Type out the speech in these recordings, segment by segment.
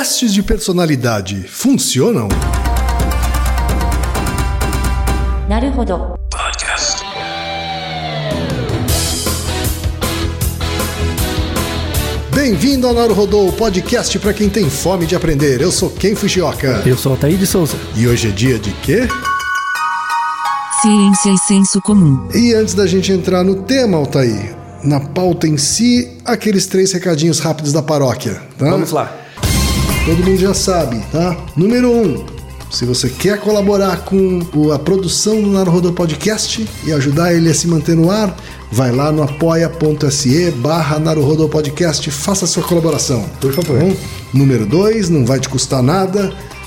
Testes de personalidade funcionam? Naruhodo. Podcast. Bem-vindo ao Naruhodô, o podcast para quem tem fome de aprender. Eu sou Ken Fujioka. Eu sou Altair de Souza. E hoje é dia de quê? Ciência e senso comum. E antes da gente entrar no tema, Altair, na pauta em si, aqueles três recadinhos rápidos da paróquia. Tá? Vamos lá. Todo mundo já sabe, tá? Número um, se você quer colaborar com a produção do Naruhodô Podcast e ajudar ele a se manter no ar, vai lá no apoia.se barra Naruhodô Podcast, faça a sua colaboração. Por favor. Número dois, não vai te custar nada,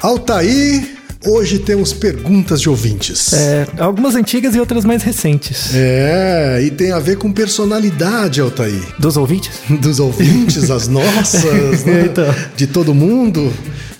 Altair, hoje temos perguntas de ouvintes. É, algumas antigas e outras mais recentes. É, e tem a ver com personalidade, Altair. Dos ouvintes? dos ouvintes, as nossas, né? Então. de todo mundo.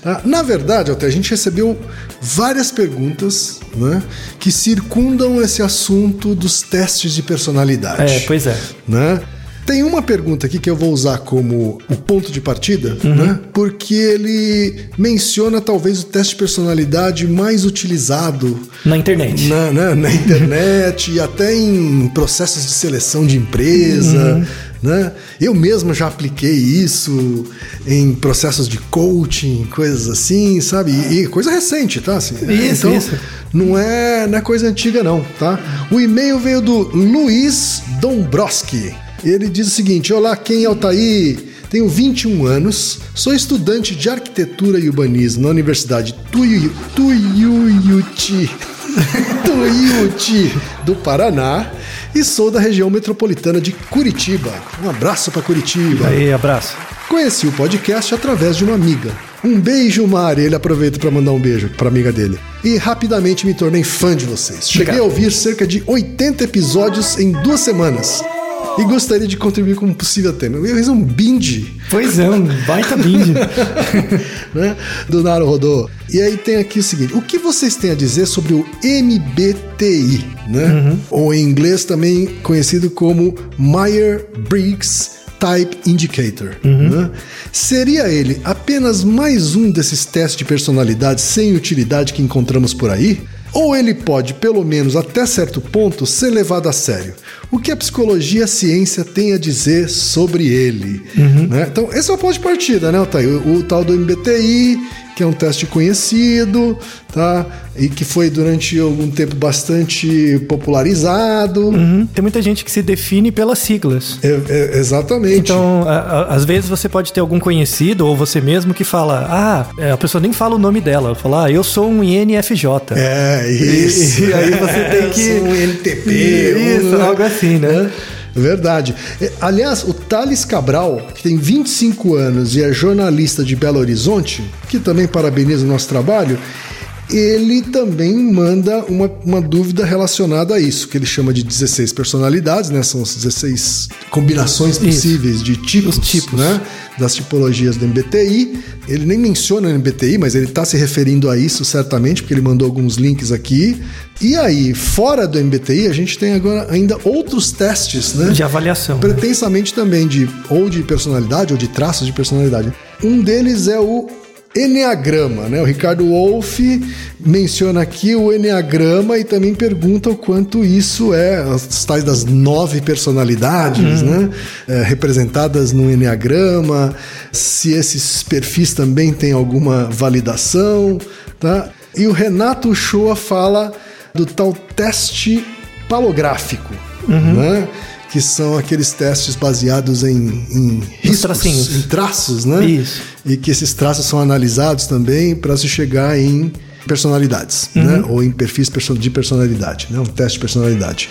tá? Na verdade, até a gente recebeu várias perguntas né, que circundam esse assunto dos testes de personalidade. É, pois é. né? Tem uma pergunta aqui que eu vou usar como o ponto de partida, Uhum. né? Porque ele menciona talvez o teste de personalidade mais utilizado Na internet. na, né, na internet e até em processos de seleção de empresa. Né? Eu mesmo já apliquei isso em processos de coaching, coisas assim, sabe? E, e coisa recente, tá? Assim, Isso, então, isso. Não é, não é coisa antiga, não, tá? O e-mail veio do Luiz Dombrowski. Ele diz o seguinte: Olá, quem é Altair? Tenho 21 anos, sou estudante de arquitetura e urbanismo na Universidade Tuiu- Tuiuti, Tuiuti do Paraná e sou da região metropolitana de Curitiba. Um abraço para Curitiba. Aí, abraço. Conheci o podcast através de uma amiga. Um beijo, Mari. Ele aproveita para mandar um beijo para amiga dele. E rapidamente me tornei fã de vocês. Cheguei Obrigado. a ouvir cerca de 80 episódios em duas semanas. E gostaria de contribuir com um possível tema. Eu fiz um binge Pois é, um baita binge. né, do Naruhodô. E aí tem aqui o seguinte: o que vocês têm a dizer sobre o MBTI, né? Ou em inglês também conhecido como Meyer-Briggs Type Indicator. né? Seria ele apenas mais um desses testes de personalidade sem utilidade que encontramos por aí? Ou ele pode, pelo menos até certo ponto, ser levado a sério? O que a psicologia e a ciência têm a dizer sobre ele? né? Então, esse é o ponto de partida, né, Otávio? O, o tal do MBTI, que é um teste conhecido, tá? E que foi durante algum tempo bastante popularizado. Uhum. Tem muita gente que se define pelas siglas. É- é- exatamente. Então, a- a- às vezes você pode ter algum conhecido ou você mesmo que fala, ah, é, a pessoa nem fala o nome dela, fala, ah, eu sou um INFJ. É, isso. E- e aí você tem que- Eu sou um NTP. Isso, um- algo assim, né? Verdade. É, Aliás, o Thales Cabral, que tem 25 anos e é jornalista de Belo Horizonte, que também parabeniza o nosso trabalho, ele também manda uma, uma dúvida relacionada a isso, que ele chama de 16 personalidades, né? São as 16 combinações possíveis de tipos, Os tipos. né? Das tipologias do MBTI. Ele nem menciona o MBTI, mas ele está se referindo a isso certamente, porque ele mandou alguns links aqui. E aí, fora do MBTI, a gente tem agora ainda outros testes, né? De avaliação. pretensamente também de ou de personalidade ou de traços de personalidade. Um deles é o Enneagrama, né? O Ricardo Wolff menciona aqui o Enneagrama e também pergunta o quanto isso é, as tais das nove personalidades, né? É, representadas no Enneagrama, se esses perfis também têm alguma validação, tá? E o Renato Uchoa fala do tal teste palográfico, né? Que são aqueles testes baseados em, em riscos, em traços, né? Isso. E que esses traços são analisados também para se chegar em personalidades, né? Ou em perfis de personalidade, né? Um teste de personalidade.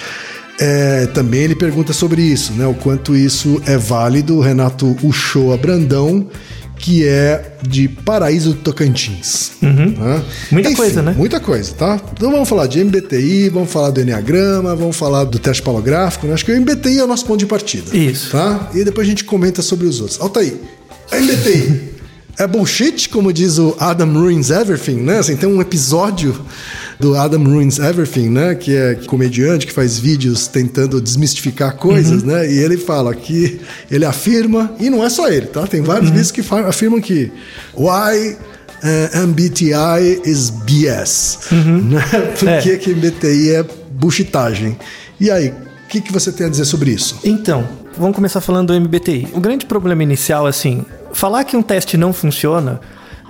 É, também ele pergunta sobre isso, né? O quanto isso é válido. O Renato Uchoa Brandão, que é de Paraíso do Tocantins. Tá? Muita coisa, né? Muita coisa, tá? Então vamos falar de MBTI, vamos falar do Enneagrama, vamos falar do teste palográfico, né? Acho que o MBTI é o nosso ponto de partida. Isso. Tá? E depois a gente comenta sobre os outros. Altair, a MBTI é bullshit, como diz o Adam Ruins Everything, né? Assim, tem um episódio do Adam Ruins Everything, né? Que é comediante que faz vídeos tentando desmistificar coisas, Uhum. né? E ele fala que ele afirma, e não é só ele, tá? Tem vários Uhum. vídeos que afirmam que why eh, MBTI is BS, né? Por Uhum. É. que que MBTI é bullshitagem? E aí, o que, que você tem a dizer sobre isso? Então, vamos começar falando do MBTI. O grande problema inicial, assim, falar que um teste não funciona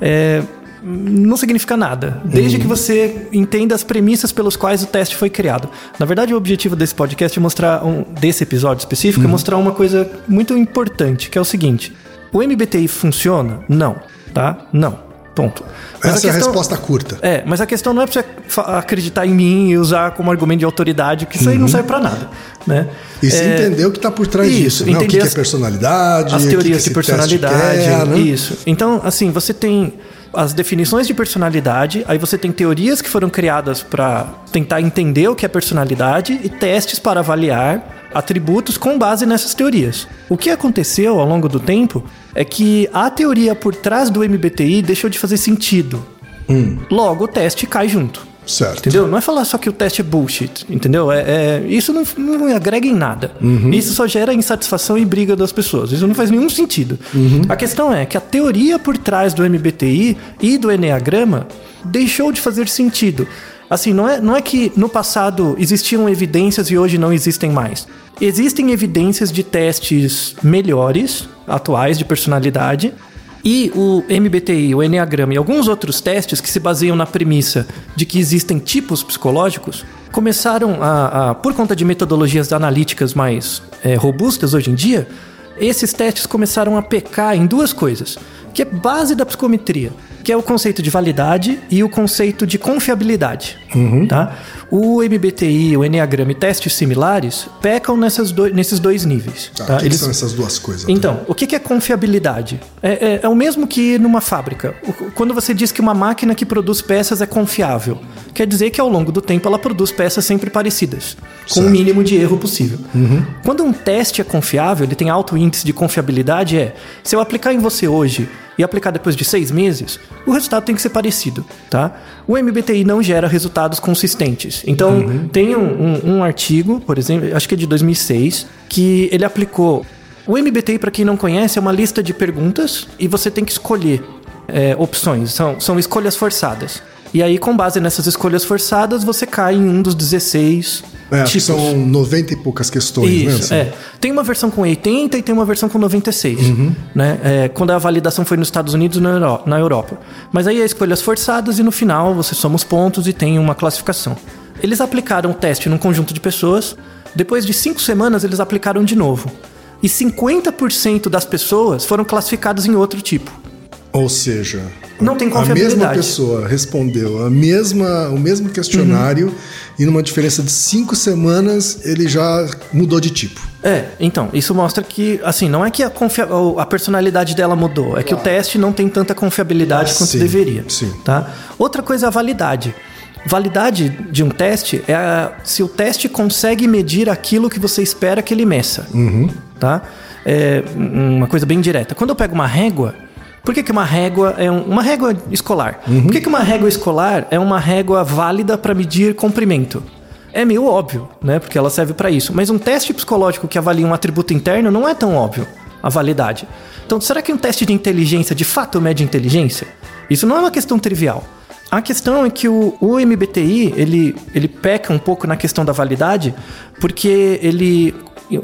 é, não significa nada, desde que você entenda as premissas pelos quais o teste foi criado. Na verdade, o objetivo desse podcast é mostrar, um, desse episódio específico, é mostrar uma coisa muito importante, que é o seguinte: o MBTI funciona? Não, tá? Não. Ponto. Mas Essa é a questão- resposta curta. é, mas a questão não é pra você acreditar em mim e usar como argumento de autoridade, que isso aí não serve pra nada, né? Uhum. E se É, entender o que está por trás isso, disso, né? O que, entender que é as- personalidade, as que teorias que esse de personalidade, quer, né? isso. Então, assim, você tem as definições de personalidade, aí você tem teorias que foram criadas para tentar entender o que é personalidade e testes para avaliar atributos com base nessas teorias. O que aconteceu ao longo do tempo é que a teoria por trás do MBTI deixou de fazer sentido. Logo, o teste cai junto. Certo. Entendeu? Não é falar só que o teste é bullshit, entendeu? É, é- isso não, não agrega em nada. Isso só gera insatisfação e briga das pessoas. Isso não faz nenhum sentido. A questão é que a teoria por trás do MBTI e do Enneagrama deixou de fazer sentido. Assim, não é, não é que no passado existiam evidências e hoje não existem mais. Existem evidências de testes melhores, atuais, de personalidade, e o MBTI, o Enneagrama e alguns outros testes que se baseiam na premissa de que existem tipos psicológicos começaram a, a- por conta de metodologias analíticas mais eh, robustas hoje em dia, esses testes começaram a pecar em duas coisas, que é base da psicometria, que é o conceito de validade e o conceito de confiabilidade. Tá? O MBTI, o Enneagrama e testes similares pecam nessas doi- nesses dois níveis. Tá, tá? que, que Eles- são essas duas coisas? então, o que é confiabilidade? É, é- é o mesmo que numa fábrica. Quando você diz que uma máquina que produz peças é confiável, quer dizer que ao longo do tempo ela produz peças sempre parecidas, com o mínimo de erro possível. Quando um teste é confiável, ele tem alto índice de confiabilidade, é se eu aplicar em você hoje e aplicar depois de seis meses, o resultado tem que ser parecido, tá? O MBTI não gera resultados consistentes. Então, tem um, um- um artigo, por exemplo, acho que é de 2006, que ele aplicou o MBTI, para quem não conhece, é uma lista de perguntas e você tem que escolher é, opções. São, são escolhas forçadas. E aí, com base nessas escolhas forçadas, você cai em um dos 16 É, acho que tipos. são 90 e poucas questões, né? Isso, assim? é. Tem uma versão com 80 e tem uma versão com 96, né? É, quando a validação foi nos Estados Unidos e na Europa. Mas aí é escolhas forçadas e no final você soma os pontos e tem uma classificação. Eles aplicaram o teste num conjunto de pessoas. Depois de cinco semanas, eles aplicaram de novo. E 50% das pessoas foram classificadas em outro tipo. Ou seja, Não tem a mesma pessoa respondeu a mesma, o mesmo questionário Uhum. e numa diferença de cinco semanas ele já mudou de tipo. É, então, isso mostra que, assim, não é que a, confia- a personalidade dela mudou, é que o teste não tem tanta confiabilidade quanto Sim, deveria. sim. Tá? Outra coisa é a validade. Validade de um teste é a- se o teste consegue medir aquilo que você espera que ele meça. Tá? É uma coisa bem direta. Quando eu pego uma régua, por que, que uma régua é um- uma régua escolar? Por que, que uma régua escolar é uma régua válida para medir comprimento? É meio óbvio, né? Porque ela serve para isso. Mas um teste psicológico que avalia um atributo interno não é tão óbvio a validade. Então, será que um teste de inteligência de fato mede inteligência? Isso não é uma questão trivial. A questão é que o, o MBTI ele, ele peca um pouco na questão da validade, porque ele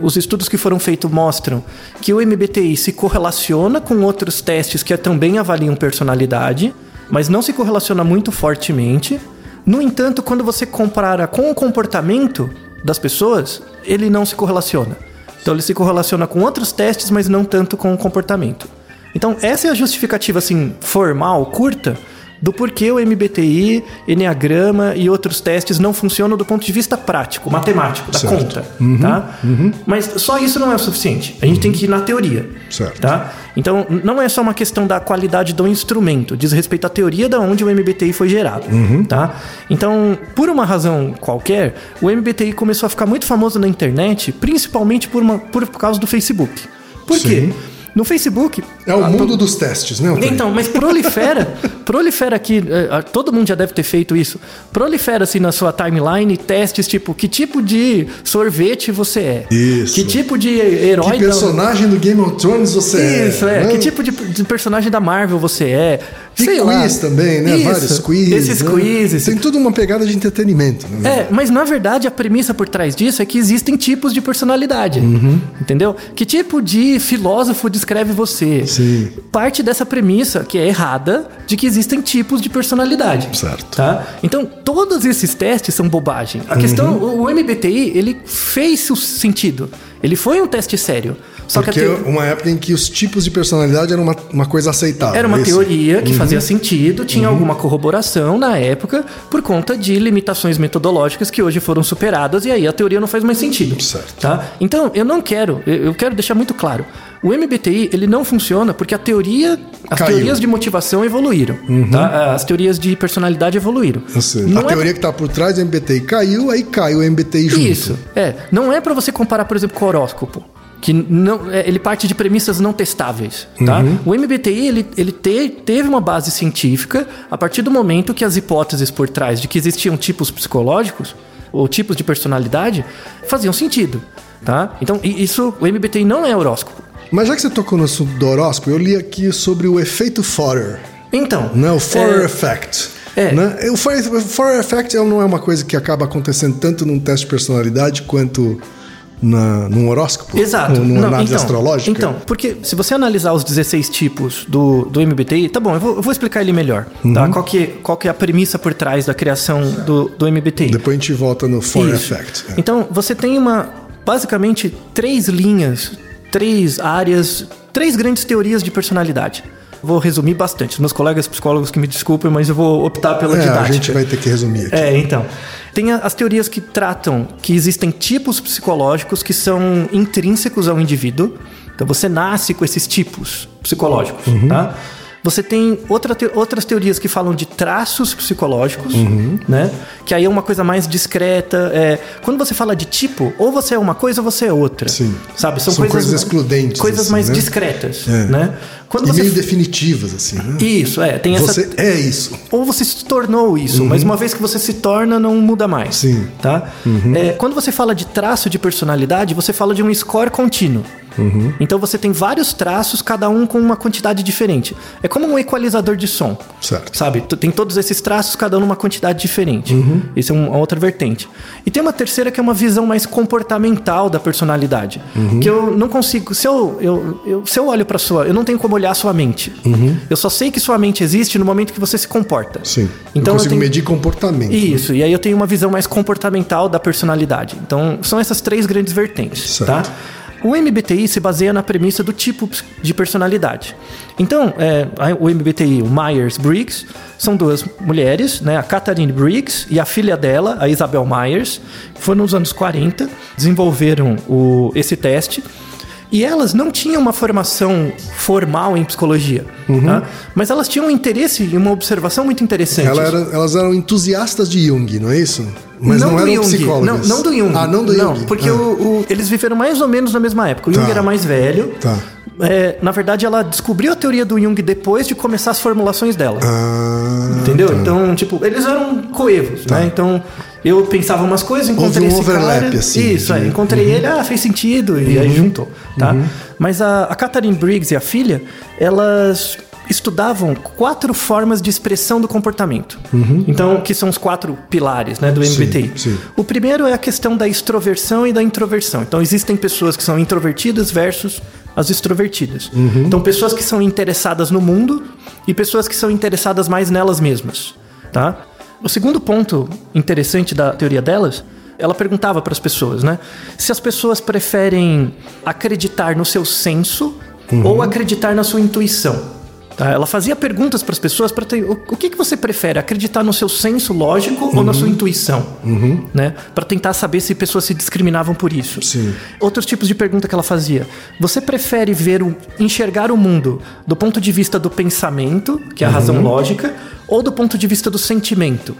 os estudos que foram feitos mostram que o MBTI se correlaciona com outros testes que também avaliam personalidade, mas não se correlaciona muito fortemente. No entanto, quando você compara com o comportamento das pessoas, ele não se correlaciona. Então ele se correlaciona com outros testes, mas não tanto com o comportamento. Então essa é a justificativa assim formal, curta, do porquê o MBTI, Enneagrama e outros testes não funcionam do ponto de vista prático, matemático, da Certo. conta. Tá? Mas só isso não é o suficiente. A gente tem que ir na teoria. Certo. Tá? Então, não é só uma questão da qualidade do instrumento, diz respeito à teoria da onde o MBTI foi gerado. Tá? Então, por uma razão qualquer, o MBTI começou a ficar muito famoso na internet, principalmente por, uma, por causa do Facebook. Por quê? No Facebook. É o a- mundo dos testes, né? Então, mas prolifera, prolifera aqui, eh, todo mundo já deve ter feito isso. Prolifera assim na sua timeline testes tipo que tipo de sorvete você é, Isso. que tipo de herói Que da- personagem do Game of Thrones você é? isso, é. né? Que tipo de, de personagem da Marvel você é? E Sei lá. quiz também, né? Isso, Vários quiz. Esses né? quizzes. Tem tudo uma pegada de entretenimento. Né? É, mas na verdade a premissa por trás disso é que existem tipos de personalidade. Uhum. Entendeu? Que tipo de filósofo descreve você? Sim. Parte dessa premissa, que é errada, de que existem tipos de personalidade. Certo. Tá? Então, todos esses testes são bobagem. A questão, o, MBTI, ele fez o sentido. Ele foi um teste sério. Só Porque que a teo- uma época em que os tipos de personalidade eram uma, uma coisa aceitável. Era uma isso? teoria que fazia Uhum. sentido, tinha alguma corroboração na época, por conta de limitações metodológicas que hoje foram superadas, e aí a teoria não faz mais sentido. Certo. Tá? Então, eu não quero, eu quero deixar muito claro. O MBTI, ele não funciona porque a teoria, as Caiu. Uhum. teorias de motivação evoluíram. tá? As teorias de personalidade evoluíram. A é- teoria que está por trás do MBTI caiu, aí cai o MBTI junto. Isso, é. Não é pra você comparar, por exemplo, com o horóscopo. Que não, é, ele parte de premissas não testáveis, tá? O MBTI, ele, ele te- teve uma base científica a partir do momento que as hipóteses por trás de que existiam tipos psicológicos ou tipos de personalidade faziam sentido, tá? Então, isso, o MBTI não é horóscopo. Mas já que você tocou no assunto do horóscopo, eu li aqui sobre o efeito Forer. Então... Né? O Forer é, Effect. é. Né? O Forer, Effect ele não é uma coisa que acaba acontecendo tanto num teste de personalidade quanto na, num horóscopo? Exato. Ou numa Não, análise então, astrológica? Então, porque se você analisar os 16 tipos do, do MBTI, tá bom, eu vou, eu vou explicar ele melhor. Tá? Uhum. Qual, que, qual que é a premissa por trás da criação do, do MBTI? Depois a gente volta no Isso. Effect. É. Então, você tem uma, basicamente, três linhas, três áreas, três grandes teorias de personalidade. Vou resumir bastante. Meus colegas psicólogos que me desculpem, mas eu vou optar pela É, a didática. gente vai ter que resumir aqui. É, então. Tem a- as teorias que tratam que existem tipos psicológicos que são intrínsecos ao indivíduo. Então você nasce com esses tipos psicológicos, tá? Você tem outra te- outras teorias que falam de traços psicológicos, né? Que aí é uma coisa mais discreta. É, quando você fala de tipo, ou você é uma coisa ou você é outra. Sim. Sabe? São coisas excludentes, Coisas assim, mais né? discretas, É. né? Quando E você... meio definitivas, assim, né? Isso, é. Tem essa Você é isso. ou você se tornou isso, mas uma vez que você se torna, não muda mais. Uhum. Sim. Uhum. Tá? É, quando você fala de traço de personalidade, você fala de um score contínuo. Uhum. Então você tem vários traços, cada um com uma quantidade diferente. É como um equalizador de som. Certo. Sabe? Tem todos esses traços, cada um numa quantidade diferente. Uhum. Isso é um- uma outra vertente. E tem uma terceira que é uma visão mais comportamental da personalidade. Uhum. Que eu não consigo. Se eu, eu, eu- se eu olho para sua. Eu não tenho como olhar sua mente. Eu só sei que sua mente existe no momento que você se comporta. Uhum. Sim. Então eu eu consigo tenho- medir comportamento. Isso, e aí eu tenho uma visão mais comportamental da personalidade. Então, são essas três grandes vertentes, Certo. tá? O MBTI se baseia na premissa do tipo de personalidade. Então, é, o MBTI, o Myers-Briggs, são duas mulheres, né? A Catherine Briggs e a filha dela, a Isabel Myers, foram nos anos 40, desenvolveram o- esse teste. E elas não tinham uma formação formal em psicologia, Uhum. tá? mas elas tinham um interesse e uma observação muito interessante. Ela era- elas eram entusiastas de Jung, não é isso? Mas não, do eram Jung. psicólogas. Não, não do Jung. Ah, não do Jung. porque Ah. o- o- eles viveram mais ou menos na mesma época. O Jung Tá. era mais velho. Tá. É, na verdade, ela descobriu a teoria do Jung depois de começar as formulações dela. Ah, entendeu? tá. Então, tipo, eles eram coevos, né? Então, eu pensava umas coisas, encontrei Houve um esse overlap, cara. assim, Isso, é, de- encontrei ele, ah, fez sentido, e aí juntou, tá? Mas a, a Catherine Briggs e a filha, elas estudavam quatro formas de expressão do comportamento. Então, que são os quatro pilares, né, do Sim, MBTI. sim. O primeiro é a questão da extroversão e da introversão. Então, existem pessoas que são introvertidas versus as extrovertidas. Uhum. Então, pessoas que são interessadas no mundo e pessoas que são interessadas mais nelas mesmas, tá? O segundo ponto interessante da teoria delas, ela perguntava para as pessoas, né? Se as pessoas preferem acreditar no seu senso Uhum. ou acreditar na sua intuição. Tá? Ela fazia perguntas para as pessoas para ter o, o que, que você prefere, acreditar no seu senso lógico ou na sua intuição, né? Para tentar saber se pessoas se discriminavam por isso. Sim. Outros tipos de pergunta que ela fazia: você prefere ver o, enxergar o mundo do ponto de vista do pensamento, que é a razão lógica, ou do ponto de vista do sentimento,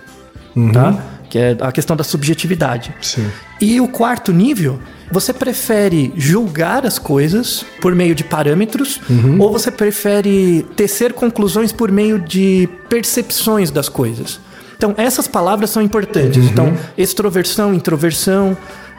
tá? Que é a questão da subjetividade. Sim. E o quarto nível, você prefere julgar as coisas por meio de parâmetros ou você prefere tecer conclusões por meio de percepções das coisas? Então, essas palavras são importantes. Então, extroversão, introversão,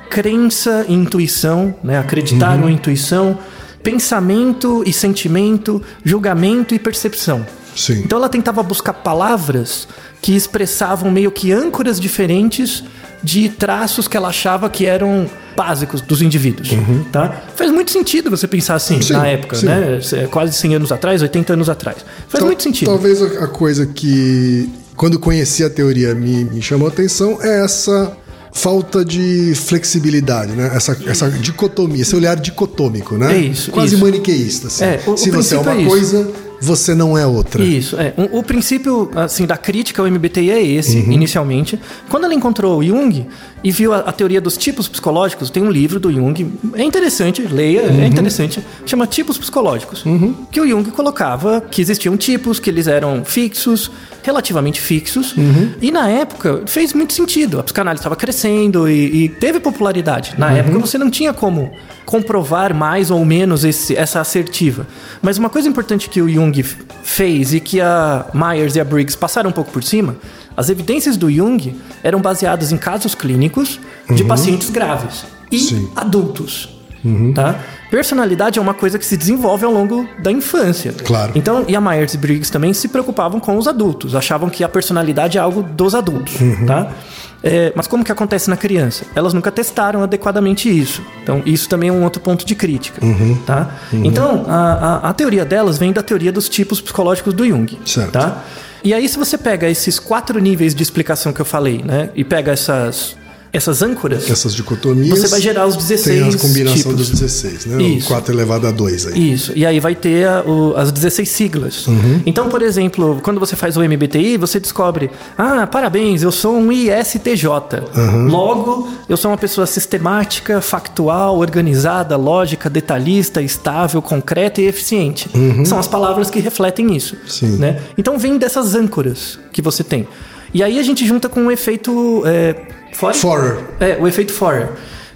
crença e intuição, né? acreditar ou intuição, pensamento e sentimento, julgamento e percepção. Sim. Então ela tentava buscar palavras que expressavam meio que âncoras diferentes de traços que ela achava que eram básicos dos indivíduos, tá? Faz muito sentido você pensar assim Sim, na época, sim. né? Quase 100 anos atrás, 80 anos atrás. Faz Tal- muito sentido. Talvez a coisa que, quando conheci a teoria, me, me chamou a atenção é essa falta de flexibilidade, né? Essa, essa dicotomia, esse olhar dicotômico, né? É isso, Quase isso. maniqueísta. Assim. É, o- o Se você é uma é coisa, você não é outra. Isso, é. O, o princípio, assim, da crítica ao MBTI é esse, Uhum. inicialmente. Quando ela encontrou o Jung e viu a, a teoria dos tipos psicológicos, tem um livro do Jung, é interessante, leia, Uhum. é interessante, chama Tipos Psicológicos. Que o Jung colocava que existiam tipos, que eles eram fixos, relativamente fixos, Uhum. e na época fez muito sentido. A psicanálise estava crescendo e, e teve popularidade. Uhum. Na época você não tinha como comprovar mais ou menos esse- essa assertiva. Mas uma coisa importante que o Jung fez e que a Myers e a Briggs passaram um pouco por cima, as evidências do Jung eram baseadas em casos clínicos de pacientes graves e Sim. adultos. Tá? Personalidade é uma coisa que se desenvolve ao longo da infância. Claro. Então, e a Myers e Briggs também se preocupavam com os adultos, achavam que a personalidade é algo dos adultos, tá? É, mas como que acontece na criança? Elas nunca testaram adequadamente isso. Então, isso também é um outro ponto de crítica, tá? Então, a, a- a teoria delas vem da teoria dos tipos psicológicos do Jung, Certo. tá? E aí, se você pega esses quatro níveis de explicação que eu falei, né? E pega essas, essas âncoras... Essas dicotomias. Você vai gerar os 16 Tem a combinação tipos. dos 16, né? Isso. O 4 elevado a 2 aí. Isso, e aí vai ter a- o- as 16 siglas. Então, por exemplo, quando você faz o MBTI, você descobre: ah, parabéns, eu sou um ISTJ. Logo, eu sou uma pessoa sistemática, factual, organizada, lógica, detalhista, estável, concreta e eficiente. São as palavras que refletem isso. Sim. Né? Então, vem dessas âncoras que você tem. E aí a gente junta com o efeito. É, Forer? Forer. É, o efeito Forer.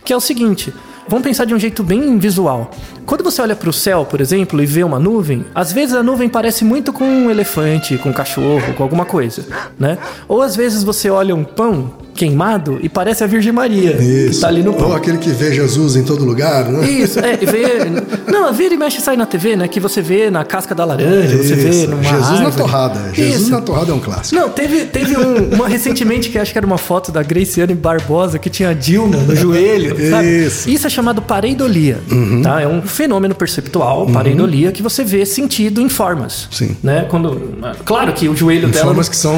Que é o seguinte: vamos pensar de um jeito bem visual. Quando você olha para o céu, por exemplo, e vê uma nuvem, às vezes a nuvem parece muito com um elefante, com um cachorro, com alguma coisa, né? Ou às vezes você olha um pão queimado e parece a Virgem Maria que Isso. tá ali no pão. Ou aquele que vê Jesus em todo lugar, né? Isso, é, vê. Não, vira e mexe e sai na TV, né? Que você vê na casca da laranja, você vê Isso. numa. Jesus na árvore. torrada. Jesus Isso. na torrada é um clássico. Não, teve, teve um- uma recentemente que acho que era uma foto da Graciane Barbosa que tinha a Dilma no joelho, sabe? Isso. é chamado pareidolia, tá? É um fenômeno perceptual, pareidolia, que você vê sentido em formas. Sim. Né? Quando, claro que o joelho dela... Formas que são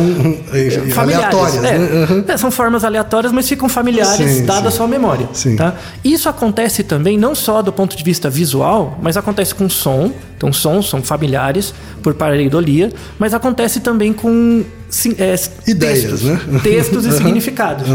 eh, Familiares, aleatórias, é. né? Uhum. É, são formas aleatórias, mas ficam familiares Sim, dada a sim. sua memória. Sim. Tá? Isso acontece também não só do ponto de vista visual, mas acontece com som. Então, sons são familiares por pareidolia, mas acontece também com sim, é, Ideias, textos, né? textos e Uhum. significados.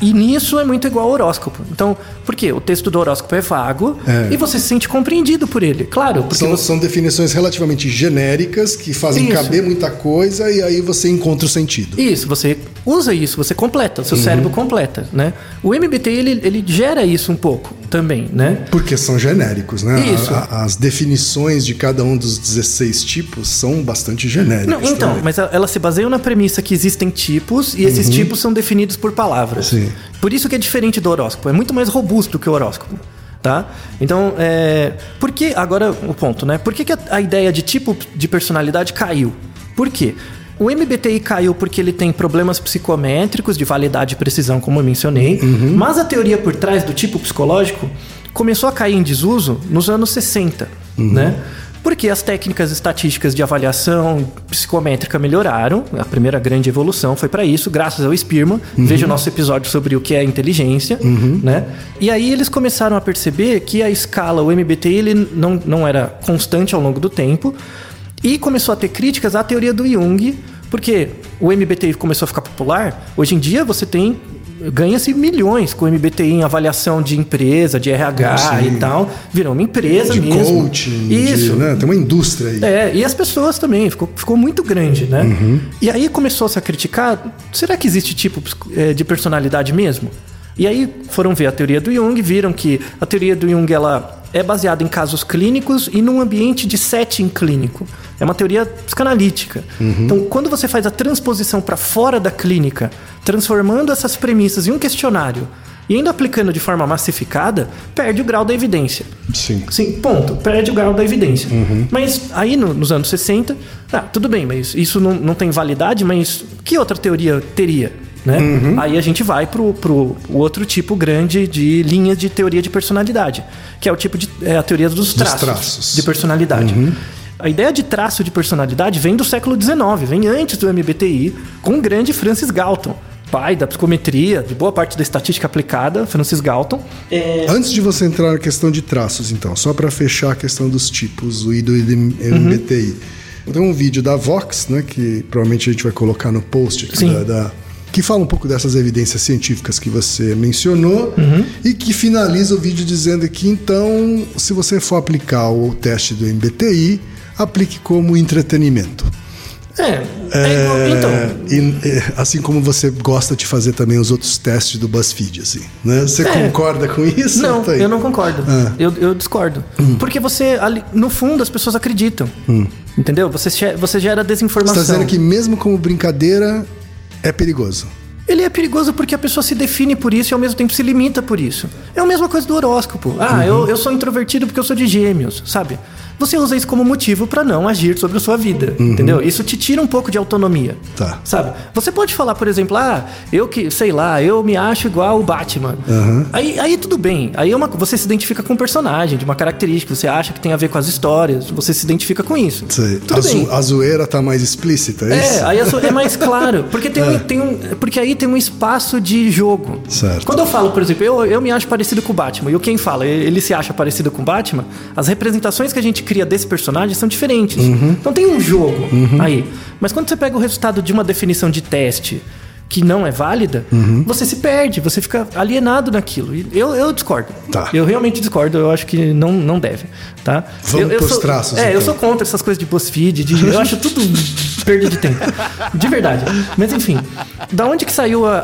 E nisso é muito igual ao horóscopo. Então, por quê? O texto do horóscopo é vago É. e você se sente compreendido por ele. Claro, São, você são definições relativamente genéricas que fazem Isso. caber muita coisa e aí você encontra o sentido. Isso, você usa isso, você completa, o Uhum. seu cérebro completa, né? O MBTI, ele, ele gera isso um pouco também, né? Porque são genéricos, né? Isso. A- a- as definições de cada um dos 16 tipos são bastante genéricas. Não, então, também. mas elas se baseiam na premissa que existem tipos e esses tipos são definidos por palavras. Uhum. Sim. Por isso que é diferente do horóscopo, é muito mais robusto que o horóscopo. Tá? Então, é. Por que. Agora o ponto, né? Por que, que a, a ideia de tipo de personalidade caiu? Por quê? O MBTI caiu porque ele tem problemas psicométricos de validade e precisão, como eu mencionei, mas a teoria por trás do tipo psicológico começou a cair em desuso nos anos 60, né? Porque as técnicas estatísticas de avaliação psicométrica melhoraram, a primeira grande evolução foi para isso, graças ao Spearman. Veja o nosso episódio sobre o que é inteligência, né? E aí eles começaram a perceber que a escala, o MBTI, ele não, não era constante ao longo do tempo. E começou a ter críticas à teoria do Jung, porque o MBTI começou a ficar popular. Hoje em dia você tem ganha-se milhões com o MBTI em avaliação de empresa, de RH Sim. e tal. Virou uma empresa de mesmo. coaching, Isso. de, né? tem uma indústria aí. É, e as pessoas também, ficou, ficou muito grande, né? E aí começou-se a criticar, será que existe tipo eh, de personalidade mesmo? E aí foram ver a teoria do Jung, viram que a teoria do Jung ela é baseada em casos clínicos e num ambiente de setting clínico. É uma teoria psicanalítica. Então, quando você faz a transposição para fora da clínica, transformando essas premissas em um questionário e ainda aplicando de forma massificada, perde o grau da evidência. Sim. Sim, ponto. Perde o grau da evidência. Mas aí no- nos anos 60, ah, tudo bem, mas isso não, não tem validade, mas que outra teoria teria? Né? Aí a gente vai pro, pro outro tipo grande de linhas de teoria de personalidade, que é o tipo de é a teoria dos traços, traços. de personalidade. A ideia de traço de personalidade vem do século XIX, vem antes do MBTI, com o grande Francis Galton, pai da psicometria, de boa parte da estatística aplicada, Francis Galton. É, Antes de você entrar na questão de traços, então, só para fechar a questão dos tipos, o I do MBTI. Tem um vídeo da Vox, né, que provavelmente a gente vai colocar no post aqui da, da- que fala um pouco dessas evidências científicas que você mencionou Uhum. e que finaliza o vídeo dizendo que então, se você for aplicar o teste do MBTI, aplique como entretenimento. é, é igual- então, e, assim como você gosta de fazer também os outros testes do BuzzFeed, assim, né? Você É. concorda com isso? Não, Tá eu não concordo. Ah. Eu, eu discordo. Porque você, ali- no fundo, as pessoas acreditam. Entendeu? Você, você gera Você desinformação. está dizendo que mesmo como brincadeira é perigoso. Ele é perigoso porque a pessoa se define por isso e ao mesmo tempo se limita por isso. É a mesma coisa do horóscopo. Ah, Uhum. eu, eu sou introvertido porque eu sou de gêmeos, sabe? Você usa isso como motivo pra não agir sobre a sua vida, entendeu? Isso te tira um pouco de autonomia. Uhum. Tá. Sabe? Você pode falar, por exemplo, ah, eu que, sei lá, eu me acho igual o Batman. Uhum. Aí, aí tudo bem. Aí é uma, você se identifica com um personagem, de uma característica, você acha que tem a ver com as histórias, você se identifica com isso. Sei. Tudo a, zo- bem. a zoeira tá mais explícita, é, isso? É, aí é é mais claro. Porque, tem um, tem um, porque aí tem um espaço de jogo. Certo. Quando eu falo, por exemplo, eu, eu me acho parecido com o Batman, e o quem fala, ele se acha parecido com o Batman, as representações que a gente cria desse personagem são diferentes. Uhum. Então tem um jogo aí. Mas quando você pega o resultado de uma definição de teste que não é válida, Uhum. você se perde, você fica alienado naquilo. Eu, eu discordo. Tá. Eu realmente discordo, eu acho que não, não deve. Tá? Vamos eu, eu pros sou- traços, É, eu então. sou contra essas coisas de BuzzFeed, de, eu acho tudo perda de tempo. De verdade. Mas enfim, da onde que saiu a,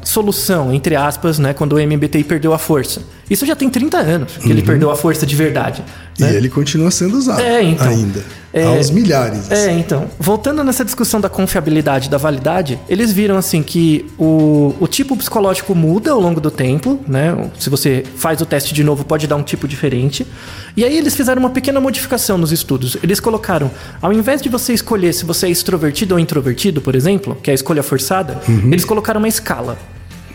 a solução, entre aspas, né, quando o MBTI perdeu a força? Isso já tem 30 anos que ele perdeu a força de verdade. E né? ele continua sendo usado É, então. ainda. É, aos milhares. É, então, voltando nessa discussão da confiabilidade e da validade, eles viram assim que o, o tipo psicológico muda ao longo do tempo, né? Se você faz o teste de novo, pode dar um tipo diferente. E aí eles fizeram uma pequena modificação nos estudos. Eles colocaram, ao invés de você escolher se você é extrovertido ou introvertido, por exemplo, que é a escolha forçada, eles colocaram uma escala.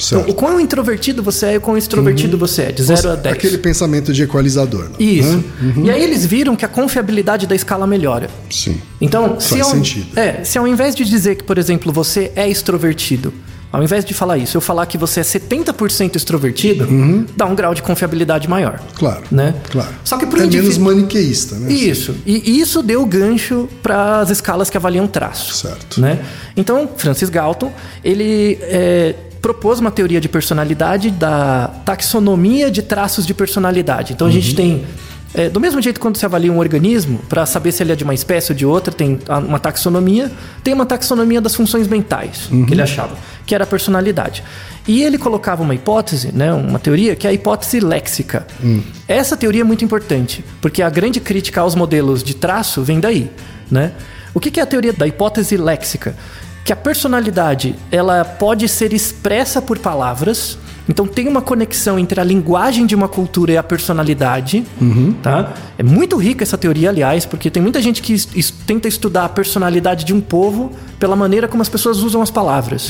Certo. Então, o quão introvertido você é e o quão extrovertido você é, de 0 a 10. Aquele pensamento de equalizador. né? Isso. E aí eles viram que a confiabilidade da escala melhora. Sim. Então, se Faz ao, sentido. É, se ao invés de dizer que, por exemplo, você é extrovertido, ao invés de falar isso, eu falar que você é 70% extrovertido, dá um grau de confiabilidade maior. Claro. Né? Claro. Só que pro é indivíduo- menos maniqueísta, né? Isso. E isso deu gancho para as escalas que avaliam traço. Certo. Né? Então, Francis Galton, ele é, propôs uma teoria de personalidade da taxonomia de traços de personalidade. Então, a gente tem... é, do mesmo jeito quando se avalia um organismo, para saber se ele é de uma espécie ou de outra, tem uma taxonomia. Tem uma taxonomia das funções mentais, que ele achava, que era a personalidade. E ele colocava uma hipótese, né, uma teoria, que é a hipótese léxica. Essa teoria é muito importante, porque a grande crítica aos modelos de traço vem daí. Né? O que que é a teoria da hipótese léxica? Que a personalidade ela pode ser expressa por palavras. Então tem uma conexão entre a linguagem de uma cultura e a personalidade, tá? É muito rica essa teoria, aliás, porque tem muita gente que tenta estudar a personalidade de um povo pela maneira como as pessoas usam as palavras,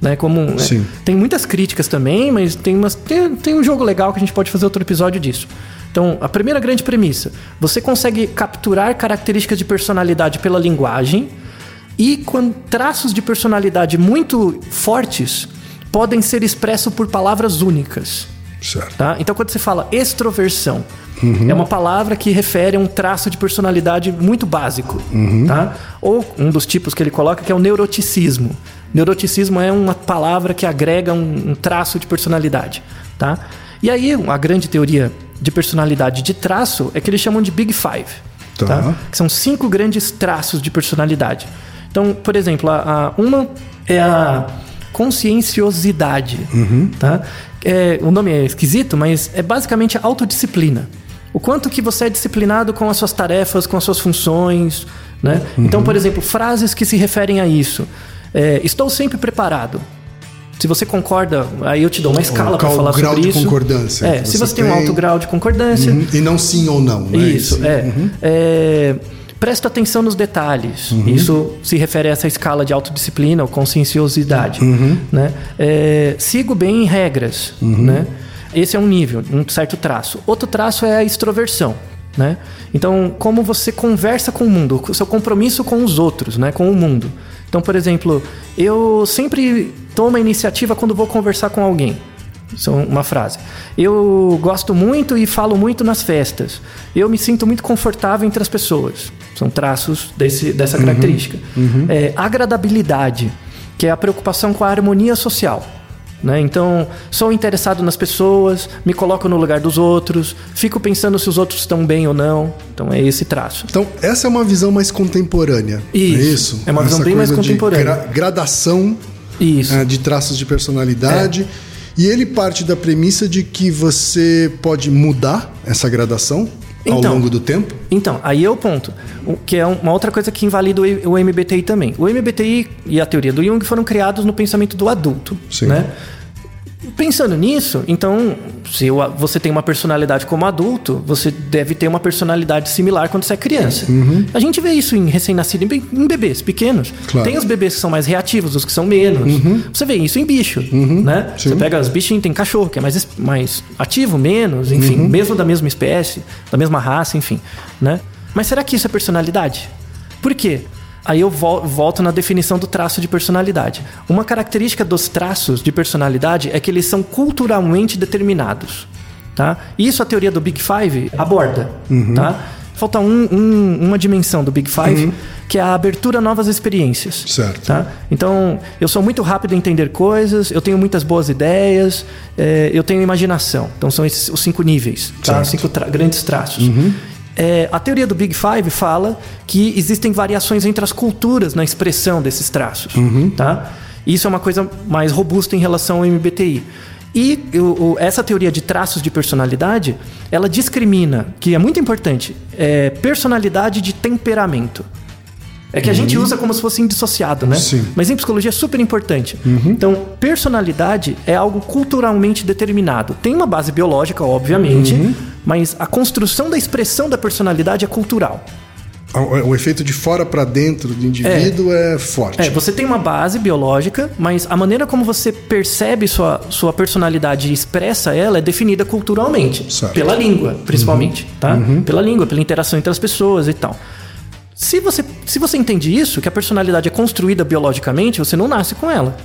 né? Como né? Sim. tem muitas críticas também, mas tem umas tem, tem um jogo legal que a gente pode fazer outro episódio disso. Então, a primeira grande premissa: você consegue capturar características de personalidade pela linguagem e com traços de personalidade muito fortes podem ser expressos por palavras únicas. Certo. Tá? Então, quando você fala extroversão, é uma palavra que refere a um traço de personalidade muito básico. Tá? Ou um dos tipos que ele coloca que é o neuroticismo. Neuroticismo é uma palavra que agrega um, um traço de personalidade. Tá? E aí, a grande teoria de personalidade de traço é que eles chamam de Big Five. Tá. Tá? Que são cinco grandes traços de personalidade. Então, por exemplo, a, a- uma é a conscienciosidade. Tá? É, o nome é esquisito, mas é basicamente autodisciplina. O quanto que você é disciplinado com as suas tarefas, com as suas funções. Né? Então, por exemplo, frases que se referem a isso. É, estou sempre preparado. Se você concorda, aí eu te dou uma escala para falar grau sobre de isso. concordância É, se você tem um alto grau de concordância, Uhum. E não sim ou não, né? isso, Sim. é. Presta atenção nos detalhes. Uhum. Isso se refere a essa escala de autodisciplina ou conscienciosidade. Uhum. Né? É, sigo bem em regras. Né? Esse é um nível, um certo traço. Outro traço é a extroversão. Né? Então, como você conversa com o mundo, o seu compromisso com os outros, né? com o mundo. Então, por exemplo, eu sempre tomo a iniciativa quando vou conversar com alguém. Isso é uma frase. Eu gosto muito e falo muito nas festas. Eu me sinto muito confortável entre as pessoas. São traços desse, dessa característica. É, agradabilidade, que é a preocupação com a harmonia social. Né? Então, sou interessado nas pessoas, me coloco no lugar dos outros, fico pensando se os outros estão bem ou não. Então, é esse traço. Então, essa é uma visão mais contemporânea. Isso. É isso? É uma visão Essa bem mais contemporânea. gra- gradação Isso. é, de traços de personalidade. E ele parte da premissa de que você pode mudar essa gradação ao Então. longo do tempo. Então, aí é o ponto. O- Que é uma outra coisa que invalida o o MBTI também. O MBTI e a teoria do Jung foram criados no pensamento do adulto. Sim. Né? Pensando nisso, então, se você tem uma personalidade como adulto, você deve ter uma personalidade similar quando você é criança. A gente vê isso em recém-nascido, em, be- em bebês pequenos. Claro. Tem os bebês que são mais reativos, os que são menos. Você vê isso em bicho, né? Sim. Você pega os bichinhos, tem cachorro que é mais, mais ativo, menos, enfim, mesmo da mesma espécie, da mesma raça, enfim, né? Mas será que isso é personalidade? Por quê? Aí eu vol- volto na definição do traço de personalidade. Uma característica dos traços de personalidade é que eles são culturalmente determinados. Tá? Isso a teoria do Big Five aborda. Tá? Falta um- um- uma dimensão do Big Five, que é a abertura a novas experiências. Certo. Tá? Então, eu sou muito rápido em entender coisas, eu tenho muitas boas ideias, é, eu tenho imaginação. Então, são esses os cinco níveis, tá? Os cinco tra- grandes traços. É, a teoria do Big Five fala que existem variações entre as culturas na expressão desses traços. Tá? Isso é uma coisa mais robusta em relação ao MBTI. E o- o- essa teoria de traços de personalidade, ela discrimina, que é muito importante, é, personalidade de temperamento. É que a gente usa como se fosse indissociado, né? Sim. Mas em psicologia é super importante. Então, personalidade é algo culturalmente determinado. Tem uma base biológica, obviamente, mas a construção da expressão da personalidade é cultural. O, o efeito de fora para dentro do indivíduo é, forte. É, você tem uma base biológica, mas a maneira como você percebe sua, sua personalidade e expressa ela é definida culturalmente. Certo. Pela língua, principalmente, tá? Pela língua, pela interação entre as pessoas e tal. Se você, se você entende isso, que a personalidade é construída biologicamente, você não nasce com ela.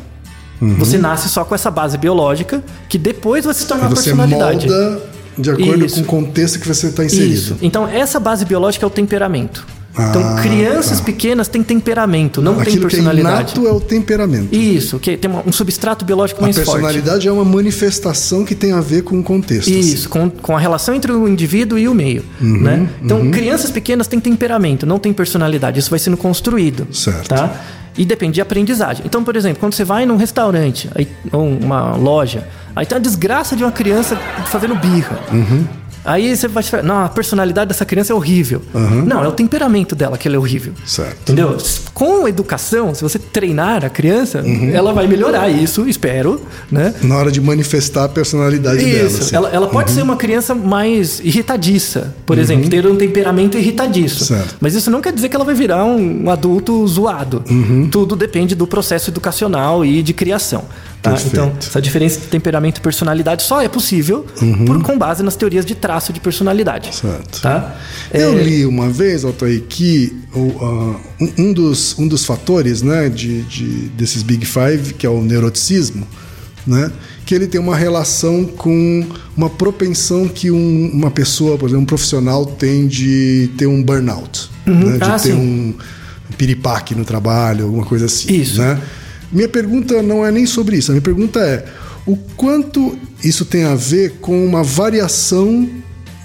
Você nasce só com essa base biológica, que depois vai se tornar uma personalidade. molda de acordo Isso. com o contexto que você está inserido. Isso. Então, essa base biológica é o temperamento. então, Ah, crianças tá. pequenas têm temperamento, não têm Aquilo que é personalidade. inato é o temperamento. Isso, que tem um substrato biológico A mais forte. personalidade é uma manifestação que tem a ver com o contexto. assim. Isso, com, com a relação entre o indivíduo e o meio. Uhum, né? Então, crianças pequenas têm temperamento, não têm personalidade. Isso vai sendo construído. Certo. Tá? E depende de aprendizagem. Então, por exemplo, quando você vai num restaurante aí, ou uma loja, aí tem a desgraça de uma criança fazendo birra. Uhum. Aí você vai falar, não, a personalidade dessa criança é horrível. Não, é o temperamento dela que ela é horrível. Certo. Entendeu? Com educação, se você treinar a criança, Uhum. ela vai melhorar isso, espero, né? Na hora de manifestar a personalidade dela. Isso, assim. ela, ela pode ser uma criança mais irritadiça, por exemplo, ter um temperamento irritadiço. Certo. Mas isso não quer dizer que ela vai virar um, um adulto zoado. Tudo depende do processo educacional e de criação. Tá? Então, essa diferença de temperamento e personalidade só é possível por, com base nas teorias de traço de personalidade. Certo. Tá? Eu É, li uma vez, Altair, que ah, um, dos, um dos fatores né, de, de- desses Big Five, que é o neuroticismo, né? Que ele tem uma relação com uma propensão que um- uma pessoa, por exemplo, um profissional tem de ter um burnout, né? de Ah, ter sim. um piripaque no trabalho, alguma coisa assim. Isso. Né? Minha pergunta não é nem sobre isso. A minha pergunta é o quanto isso tem a ver com uma variação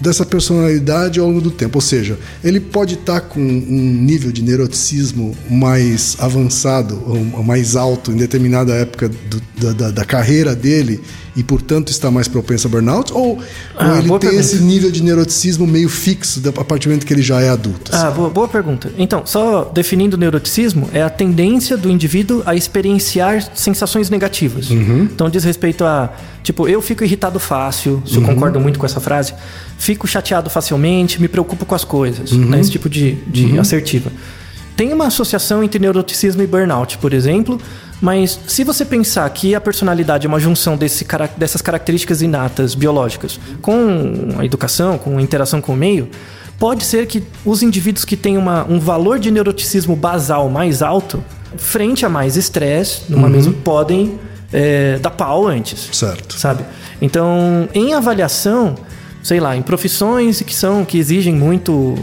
dessa personalidade ao longo do tempo. Ou seja, ele pode estar com um nível de neuroticismo mais avançado ou mais alto em determinada época do- da, da- da carreira dele e, portanto, está mais propenso a burnout? Ou, Ah, ou ele tem pergunta. esse nível de neuroticismo meio fixo a partir do momento que ele já é adulto? assim? Ah, boa, boa pergunta. Então, só definindo o neuroticismo, é a tendência do indivíduo a experienciar sensações negativas. Então, diz respeito a, tipo, eu fico irritado fácil, se eu concordo muito com essa frase, fico chateado facilmente, me preocupo com as coisas, né? esse tipo de, de assertiva. Tem uma associação entre neuroticismo e burnout, por exemplo, mas se você pensar que a personalidade é uma junção desse, dessas características inatas biológicas com a educação, com a interação com o meio, pode ser que os indivíduos que têm uma- um valor de neuroticismo basal mais alto, frente a mais estresse, numa mesma, podem é, dar pau antes Certo. sabe? Então, em avaliação, sei lá, em profissões que são que exigem muito,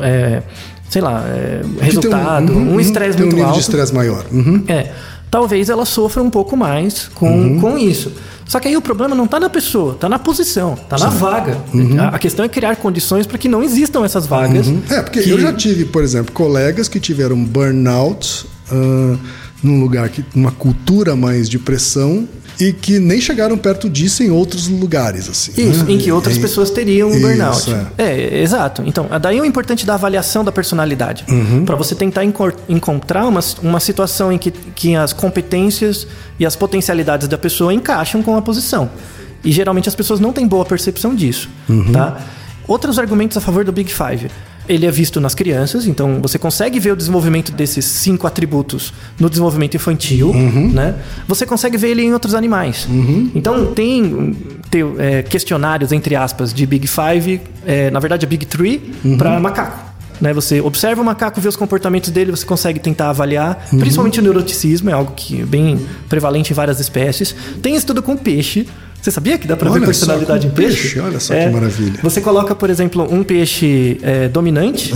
é, sei lá, é, tem resultado, uhum, um uhum, estresse tem um muito nível alto. de estresse maior. Uhum. É, talvez ela sofra um pouco mais com, Uhum. com isso. Só que aí o problema não está na pessoa, está na posição, está na vaga. Uhum. A, a questão é criar condições para que não existam essas vagas. É, porque que- eu já tive, por exemplo, colegas que tiveram burnout ah, num lugar que uma cultura mais de pressão e que nem chegaram perto disso em outros lugares, assim. Isso, né? em que outras E- pessoas teriam um Isso, burnout. é. É. exato. Então, daí o importante da avaliação da personalidade. Uhum. Para você tentar encor- encontrar uma, uma situação em que, que as competências e as potencialidades da pessoa encaixam com a posição. E geralmente as pessoas não têm boa percepção disso. Uhum. Tá? Outros argumentos a favor do Big Five. Ele é visto nas crianças, então você consegue ver o desenvolvimento desses cinco atributos no desenvolvimento infantil, Uhum. né? Você consegue ver ele em outros animais. Então tem, tem, é, questionários, entre aspas, de Big Five, é, na verdade é Big Three, Uhum. para macaco. Né? Você observa o macaco, vê os comportamentos dele, você consegue tentar avaliar, Uhum. principalmente o neuroticismo, é algo que é bem prevalente em várias espécies. Tem estudo com peixe. Você sabia que dá para ver personalidade em peixe? peixe, olha só É, que maravilha. Você coloca, por exemplo, um peixe é, dominante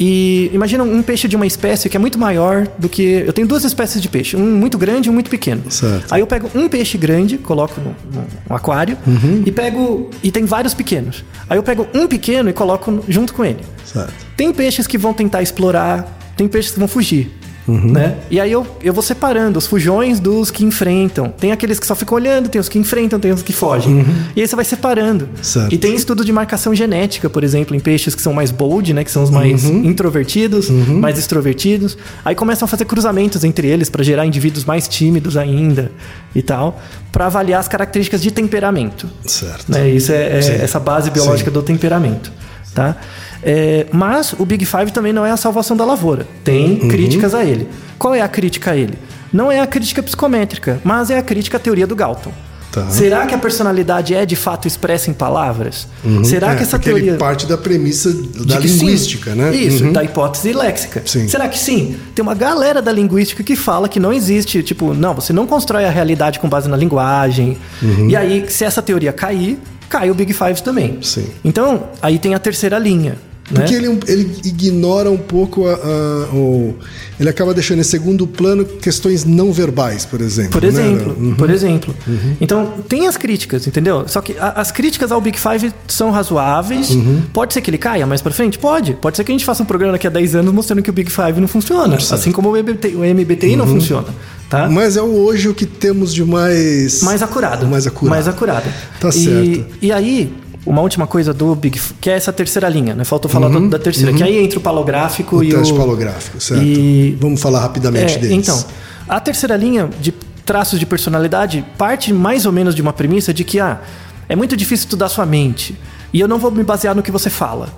e imagina um peixe de uma espécie que é muito maior do que. Eu tenho duas espécies de peixe, um muito grande e um muito pequeno. Certo. Aí eu pego um peixe grande, coloco no, no- no aquário Uhum. e pego. E tem vários pequenos. Aí eu pego um pequeno e coloco junto com ele. Certo. Tem peixes que vão tentar explorar, tem peixes que vão fugir. Uhum. Né? E aí eu, eu vou separando os fujões dos que enfrentam. Tem aqueles que só ficam olhando, tem os que enfrentam, tem os que fogem. E aí você vai separando. Uhum. Certo. E tem estudo de marcação genética, por exemplo, em peixes que são mais bold, né? Que são os mais Uhum. introvertidos, mais extrovertidos. Aí começam a fazer cruzamentos entre eles para gerar indivíduos mais tímidos ainda e tal, para avaliar as características de temperamento. Certo. Né? Isso é, é essa base biológica Sim. do temperamento. Tá? É, mas o Big Five também não é a salvação da lavoura. Tem Uhum. críticas a ele. Qual é a crítica a ele? Não é a crítica psicométrica, mas é a crítica à teoria do Galton. Tá. Será que a personalidade é de fato expressa em palavras? Será É, que essa teoria. ele parte da premissa da que sim. linguística, né? Isso, Uhum. da hipótese léxica. Sim. Será que sim? Tem uma galera da linguística que fala que não existe, tipo, não, você não constrói a realidade com base na linguagem. Uhum. E aí, se essa teoria cair, cai o Big Five também. Sim. Então, aí tem a terceira linha. Porque né? ele, ele ignora um pouco a, a- o. Ele acaba deixando em segundo plano questões não verbais, por exemplo. Por né? exemplo, Uhum. por exemplo. Então, tem as críticas, entendeu? Só que a- as críticas ao Big Five são razoáveis. Uhum. Pode ser que ele caia mais pra frente? Pode. Pode ser que a gente faça um programa daqui a 10 anos mostrando que o Big Five não funciona. Assim como o MBTI, o MBTI não funciona. Tá? Mas é hoje o que temos de mais. mais acurado. Mais acurado. Mais acurado. Tá e, certo. E aí, uma última coisa do Big que é essa terceira linha, né? Faltou falar do- da terceira, que aí entra o palográfico Uhum, O e teste o palográfico, certo? e- Vamos falar rapidamente É, deles. Então, a terceira linha de traços de personalidade parte mais ou menos de uma premissa de que ah, é muito difícil estudar sua mente e eu não vou me basear no que você fala.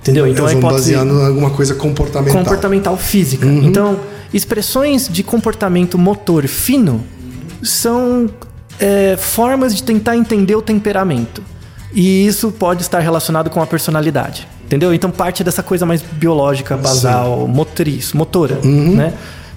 Entendeu? Então a Vamos hipótese basear em alguma coisa comportamental. Uhum. comportamental física. Então, expressões de comportamento motor fino são é, formas de tentar entender o temperamento. E isso pode estar relacionado com a personalidade. Entendeu? Então parte dessa coisa mais biológica, basal, motriz, motora, Uhum. né?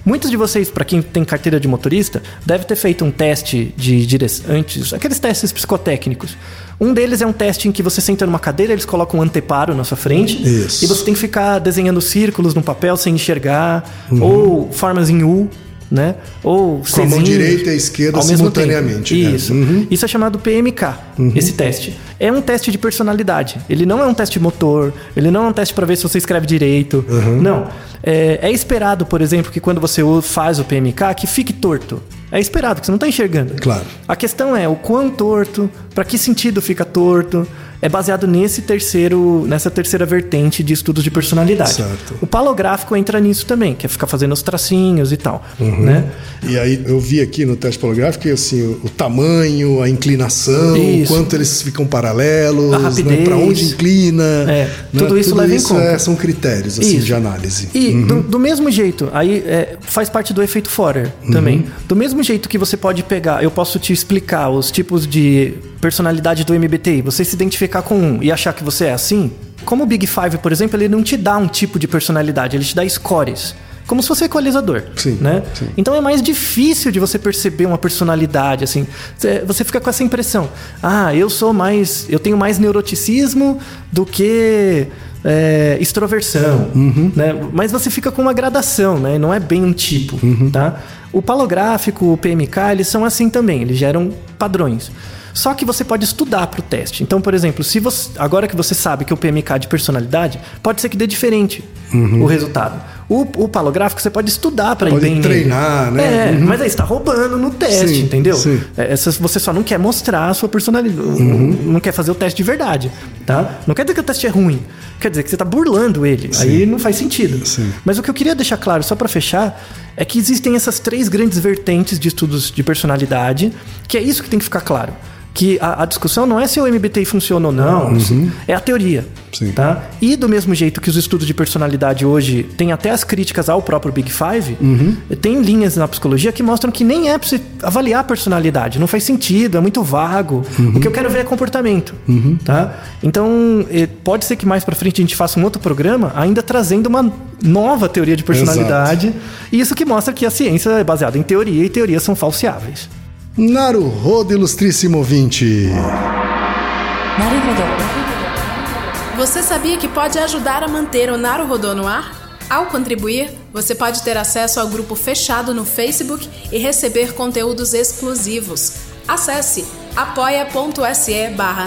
Muitos de vocês, para quem tem carteira de motorista, deve ter feito um teste de direção antes, aqueles testes psicotécnicos. Um deles é um teste em que você senta numa cadeira, eles colocam um anteparo na sua frente Isso. e você tem que ficar desenhando círculos no papel sem enxergar ou formas em U, né? Ou Uhum. Com a mão direita e a esquerda simultaneamente, né? Isso. Uhum. Isso é chamado PMK, esse teste. É um teste de personalidade. Ele não é um teste motor, ele não é um teste para ver se você escreve direito. Uhum. Não. É, é esperado, por exemplo, que quando você faz o PMK, que fique torto. É esperado, que você não está enxergando. Claro. A questão é o quão torto, para que sentido fica torto. É baseado nesse terceiro, nessa terceira vertente de estudos de personalidade. Certo. O palográfico entra nisso também, que é ficar fazendo os tracinhos e tal, Uhum. né? E aí eu vi aqui no teste polográfico que assim, o, o tamanho, a inclinação, Isso. o quanto eles ficam paralelos, né, para onde inclina. É, né, tudo isso leva em conta. é- são critérios assim, Isso. de análise. E do, do mesmo jeito, aí é, faz parte do efeito Forer também. Do mesmo jeito que você pode pegar, eu posso te explicar os tipos de personalidade do MBTI, você se identificar com um e achar que você é assim, como o Big Five, por exemplo, ele não te dá um tipo de personalidade, ele te dá scores. Como se fosse equalizador, Sim, né? sim. Então é mais difícil de você perceber uma personalidade, assim. Cê- Você fica com essa impressão. Ah, eu sou mais. Eu tenho mais neuroticismo do que é, extroversão. Né? Mas você fica com uma gradação, né? Não é bem um tipo. Tá? O palográfico, o PMK, eles são assim também, eles geram padrões. Só que você pode estudar para o teste. Então, por exemplo, se você, agora que você sabe que o PMK de personalidade, pode ser que dê diferente o resultado. O, o palográfico você pode estudar para ir Pode nele. treinar, né? É, Uhum. mas aí você tá roubando no teste, Sim, entendeu? sim. É, você só não quer mostrar a sua personalidade. Uhum. Não quer fazer o teste de verdade, tá? Não quer dizer que o teste é ruim. Quer dizer que você tá burlando ele. Aí não faz sentido. Sim. Mas o que eu queria deixar claro, só para fechar, é que existem essas três grandes vertentes de estudos de personalidade, que é isso que tem que ficar claro. Que a, a discussão não é se o MBTI funciona ou não, é a teoria. Uhum. Sim. Tá? E do mesmo jeito que os estudos de personalidade hoje têm até as críticas ao próprio Big Five, Uhum. tem linhas na psicologia que mostram que nem é pra você avaliar a personalidade, não faz sentido, é muito vago. Uhum. O que eu quero ver é comportamento. Tá? Então, eh, pode ser que mais pra frente a gente faça um outro programa, ainda trazendo uma nova teoria de personalidade. E isso que mostra que a ciência é baseada em teoria e teorias são falseáveis. Naruhodo, ilustríssimo ouvinte! Naruhodo. Você sabia que pode ajudar a manter o Naruhodo no ar? Ao contribuir, você pode ter acesso ao grupo fechado no Facebook e receber conteúdos exclusivos. Acesse apoia.se barra